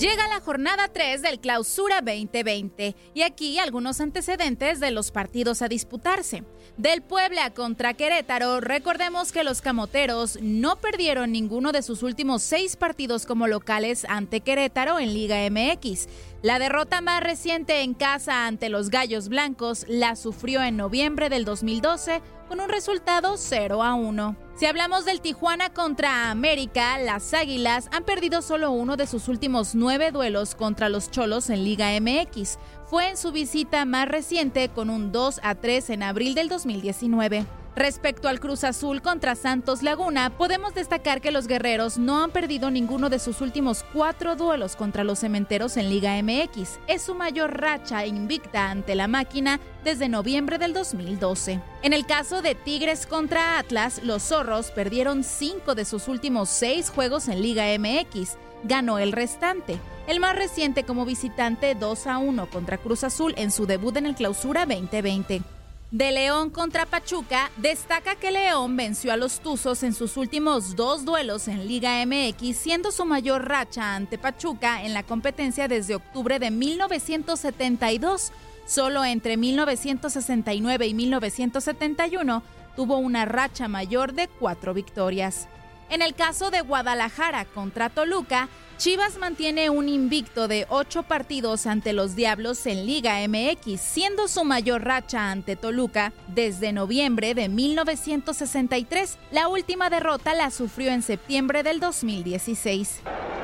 Llega la jornada 3 del Clausura 2020 y aquí algunos antecedentes de los partidos a disputarse. Del Puebla contra Querétaro, recordemos que los camoteros no perdieron ninguno de sus últimos seis partidos como locales ante Querétaro en Liga MX. La derrota más reciente en casa ante los Gallos Blancos la sufrió en noviembre del 2012 con un resultado 0 a 1. Si hablamos del Tijuana contra América, las Águilas han perdido solo uno de sus últimos nueve duelos contra los Cholos en Liga MX. Fue en su visita más reciente con un 2 a 3 en abril del 2019. Respecto al Cruz Azul contra Santos Laguna, podemos destacar que los guerreros no han perdido ninguno de sus últimos cuatro duelos contra los cementeros en Liga MX. Es su mayor racha invicta ante la máquina desde noviembre del 2012. En el caso de Tigres contra Atlas, los zorros perdieron cinco de sus últimos seis juegos en Liga MX. Ganó el restante. El más reciente como visitante 2 a 1 contra Cruz Azul en su debut en el Clausura 2020. De León contra Pachuca, destaca que León venció a los Tuzos en sus últimos dos duelos en Liga MX, siendo su mayor racha ante Pachuca en la competencia desde octubre de 1972. Solo entre 1969 y 1971 tuvo una racha mayor de cuatro victorias. En el caso de Guadalajara contra Toluca, Chivas mantiene un invicto de ocho partidos ante los Diablos en Liga MX, siendo su mayor racha ante Toluca desde noviembre de 1963. La última derrota la sufrió en septiembre del 2016.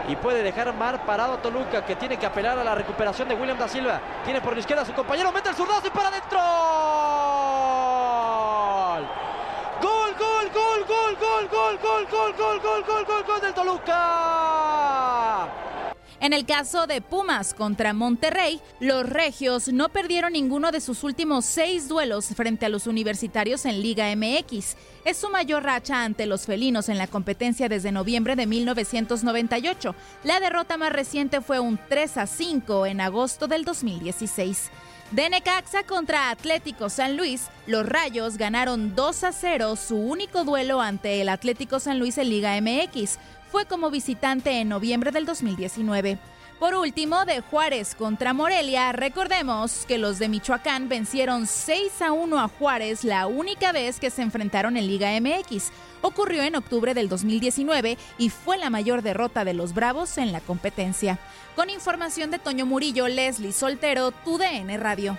y puede dejar mar parado a Toluca que tiene que apelar a la recuperación de William da Silva. Tiene por la izquierda a su compañero, mete el zurdazo y para adentro. Gol, gol, gol, gol, gol, gol, gol, gol, gol, gol, gol, gol, del Toluca. En el caso de Pumas contra Monterrey, los regios no perdieron ninguno de sus últimos seis duelos frente a los universitarios en Liga MX. Es su mayor racha ante los felinos en la competencia desde noviembre de 1998. La derrota más reciente fue un 3 a 5 en agosto del 2016. De Necaxa contra Atlético San Luis, los Rayos ganaron 2 a 0 su único duelo ante el Atlético San Luis en Liga MX. Fue como visitante en noviembre del 2019. Por último, de Juárez contra Morelia, recordemos que los de Michoacán vencieron 6 a 1 a Juárez la única vez que se enfrentaron en Liga MX. Ocurrió en octubre del 2019 y fue la mayor derrota de los Bravos en la competencia. Con información de Toño Murillo, Leslie Soltero, TUDN Radio.